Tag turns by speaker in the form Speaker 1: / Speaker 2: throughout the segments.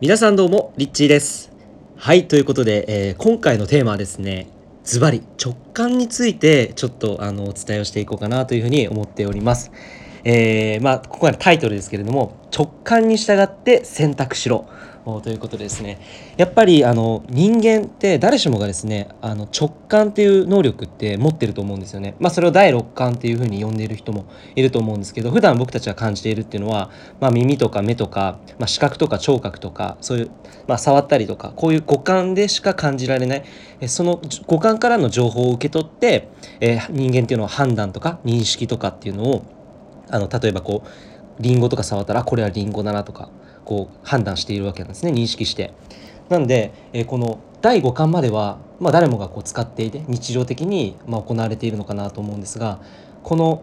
Speaker 1: 皆さんどうもリッチーです。はいということで、えー今回のテーマはですねズバリ直感についてちょっとあのお伝えをしていこうかなというふうに思っております。えーまあここがタイトルですけれども直感に従って選択しろ。おということでですね。やっぱりあの人間って誰しもがですねあの直感っていう能力って持ってると思うんですよね。まあそれを第六感っていうふうに呼んでいる人もいると思うんですけど普段僕たちが感じているっていうのは、まあ、耳とか目とか、まあ、視覚とか聴覚とかそういう、まあ、触ったりとかこういう五感でしか感じられない。その五感からの情報を受け取って、えー人間っていうのは判断とか認識とかっていうのをあの例えばこうリンゴとか触ったらこれはリンゴだなとかこう判断しているわけなんですね認識して。なんで、えーこの第五巻までは、まあ、誰もがこう使っていて日常的に、まあ、行われているのかなと思うんですがこの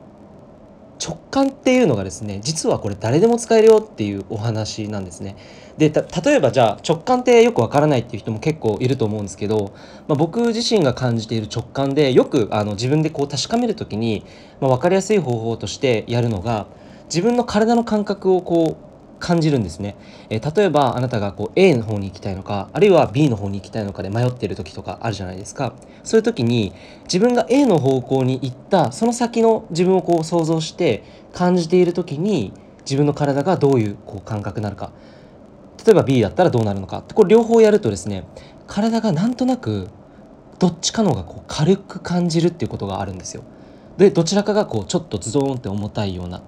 Speaker 1: 直感っていうのがですね実はこれ誰でも使えるよっていうお話なんですね。で例えばじゃあ直感ってよくわからないっていう人も結構いると思うんですけど、まあ、僕自身が感じている直感でよくあの自分でこう確かめる時に、まあ、分かりやすい方法としてやるのが自分の体の感覚をこう感じるんですね、えー例えばあなたがこう A の方に行きたいのかあるいは B の方に行きたいのかで迷っている時とかあるじゃないですか。そういう時に自分が A の方向に行ったその先の自分をこう想像して感じている時に自分の体がどういうこう感覚なるか。例えば B だったらどうなるのかこれ両方やるとですね体がなんとなくどっちかの方がこう軽く感じるっていうことがあるんですよ。でどちらかがこうちょっとズドーンって重たいような。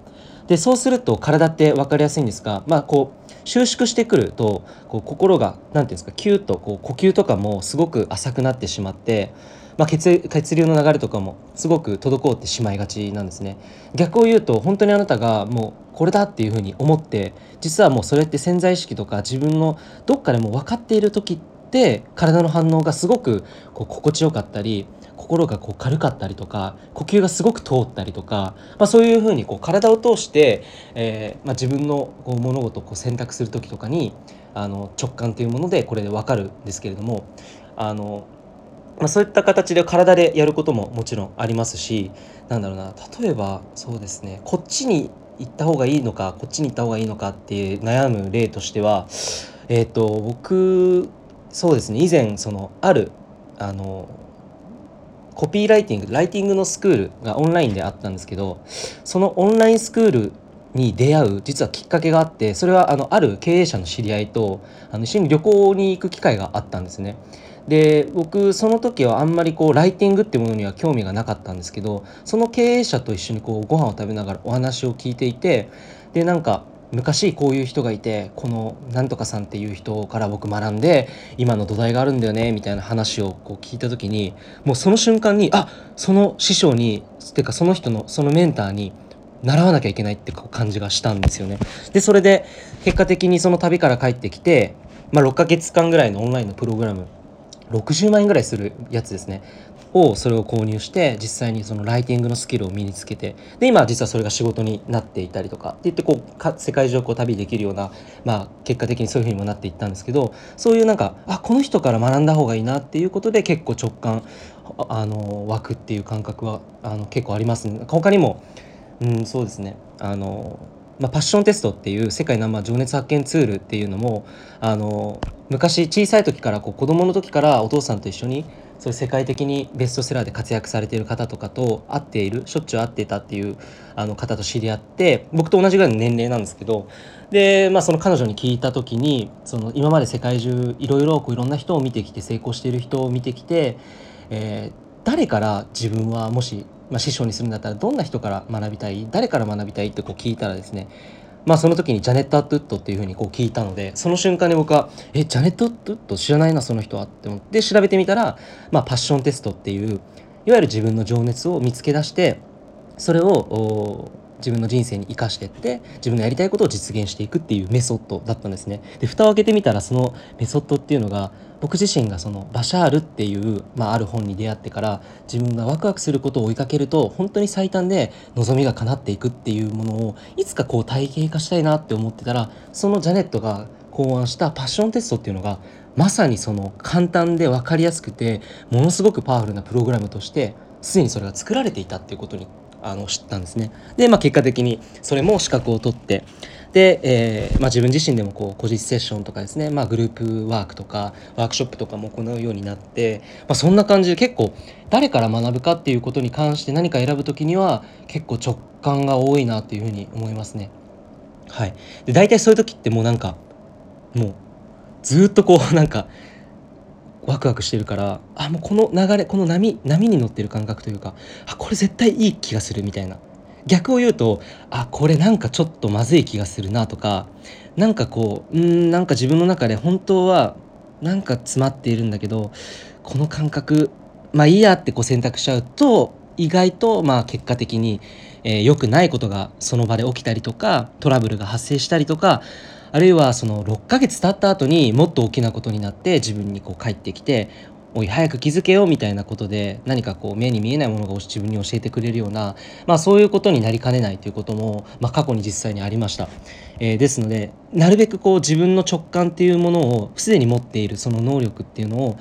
Speaker 1: でそうすると体って分かりやすいんですがまあこう収縮してくるとこう心が何て言うんですかキュッとこう呼吸とかもすごく浅くなってしまって、まあ、血血流の流れとかもすごく滞ってしまいがちなんですね。逆を言うと本当にあなたがもうこれだっていうふうに思って実はもうそれって潜在意識とか自分のどっかでも分かっている時って体の反応がすごくこう心地よかったり心がこう軽かったりとか呼吸がすごく通ったりとか、まあ、そういうふうにこう体を通して、えーまあ、自分のこう物事をこう選択する時とかにあの直感というものでこれで分かるんですけれどもあの、まあ、そういった形で体でやることももちろんありますしなんだろうな例えばそうですねこっちに行った方がいいのかこっちに行った方がいいのかって悩む例としてはえっ、と僕そうですね以前そのあるあのコピーライティングライティングのスクールがオンラインであったんですけどそのオンラインスクールに出会う実はきっかけがあってそれはあのある経営者の知り合いとあの一緒に旅行に行く機会があったんですね。で僕その時はあんまりこうライティングってものには興味がなかったんですけどその経営者と一緒にこうご飯を食べながらお話を聞いていてでなんか昔こういう人がいてこのなんとかさんっていう人から僕学んで今の土台があるんだよねみたいな話をこう聞いた時にもうその瞬間にあその師匠にっていうかその人のそのメンターに習わなきゃいけないって感じがしたんですよね。でそれで結果的にその旅から帰ってきて、まあ、6ヶ月間ぐらいのオンラインのプログラム60万円ぐらいするやつですねをそれを購入して実際にそのライティングのスキルを身につけてで今実はそれが仕事になっていたりとかって言ってこうか世界中をこう旅できるような、まあ、結果的にそういうふうにもなっていったんですけどそういうなんかあこの人から学んだ方がいいなっていうことで結構直感あの湧くっていう感覚はあの結構ありますね。他にもうん、そうですねあの、まあ、パッションテストっていう世界ナンバー情熱発見ツールっていうのもあの昔小さい時からこう子供の時からお父さんと一緒にそういう世界的にベストセラーで活躍されている方とかと会っているしょっちゅう会ってたっていうあの方と知り合って僕と同じぐらいの年齢なんですけどで、まあ、その彼女に聞いた時にその今まで世界中いろいろいろんな人を見てきて成功している人を見てきて、えー誰から自分はもし、まあ、師匠にするんだったらどんな人から学びたい？誰から学びたいってこう聞いたらですねまあその時にジャネット・アットウッドっていうふうにこう聞いたのでその瞬間に僕は「えジャネット・アットウッド知らないなその人は」って思って調べてみたら、まあ、パッションテストっていういわゆる自分の情熱を見つけ出してそれを自分の人生に生かしてって自分のやりたいことを実現していくっていうメソッドだったんですね。で蓋を開けてみたらそのメソッドっていうのが僕自身がそのバシャールっていう、まあ、ある本に出会ってから自分がワクワクすることを追いかけると本当に最短で望みが叶っていくっていうものをいつかこう体系化したいなって思ってたらそのジャネットが考案したパッションテストっていうのがまさにその簡単で分かりやすくてものすごくパワフルなプログラムとしてすでにそれが作られていたっていうことにあの知ったんですね。で、まあ、結果的にそれも資格を取ってで、えー、まあ、自分自身でもこう個実セッションとかですね、まあ、グループワークとかワークショップとかも行うようになって、まあ、そんな感じで結構誰から学ぶかっていうことに関して何か選ぶ時には結構直感が多いなっていうふうに思いますね。はい、で大体そういう時ってもうなんかもうずっとこうなんかワクワクしてるからあもうこの流れこの波波に乗ってる感覚というかあこれ絶対いい気がするみたいな。逆を言うとあこれなんかちょっとまずい気がするなとかなんかこううんなんか自分の中で本当はなんか詰まっているんだけどこの感覚まあいいやってこう選択しちゃうと意外とまあ結果的に良、えー、くないことがその場で起きたりとかトラブルが発生したりとかあるいはその6ヶ月経った後にもっと大きなことになって自分にこう帰ってきておい早く気づけよみたいなことで何かこう目に見えないものが自分に教えてくれるような、まあ、そういうことになりかねないということも、まあ、過去に実際にありました、えー、ですのでなるべくこう自分の直感っていうものをすでに持っているその能力っていうのを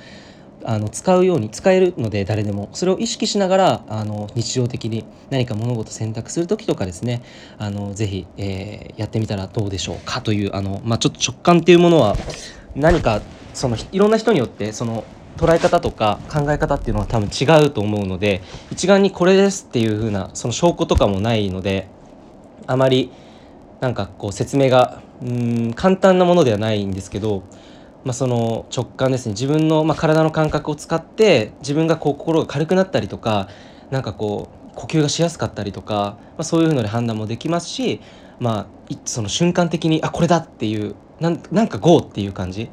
Speaker 1: あの使うように使えるので誰でも。それを意識しながらあの日常的に何か物事選択する時とかですね。あのぜひ、えー、やってみたらどうでしょうかというあの、まあ、ちょっと直感っていうものは何かそのいろんな人によってその捉え方とか考え方っていうのは多分違うと思うので一概にこれですっていう風なその証拠とかもないのであまりなんかこう説明がうん簡単なものではないんですけどまあ、その直感ですね自分のまあ体の感覚を使って自分がこう心が軽くなったりとかなんかこう呼吸がしやすかったりとか、まあ、そういうので判断もできますし、まあ、その瞬間的にあこれだっていうなんなんか GO っていう感じ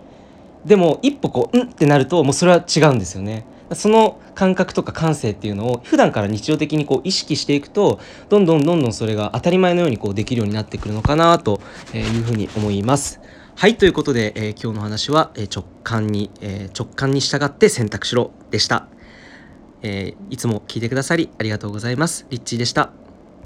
Speaker 1: でも一歩こううんってなるともうそれは違うんですよね。その感覚とか感性っていうのを普段から日常的にこう意識していくとどんどんどんどんそれが当たり前のようにこうできるようになってくるのかなというふうに思います。はい、ということで、えー、今日の話は、えー、直感に、えー、直感に従って選択しろでした、えいつも聞いてくださりありがとうございます。リッチーでした。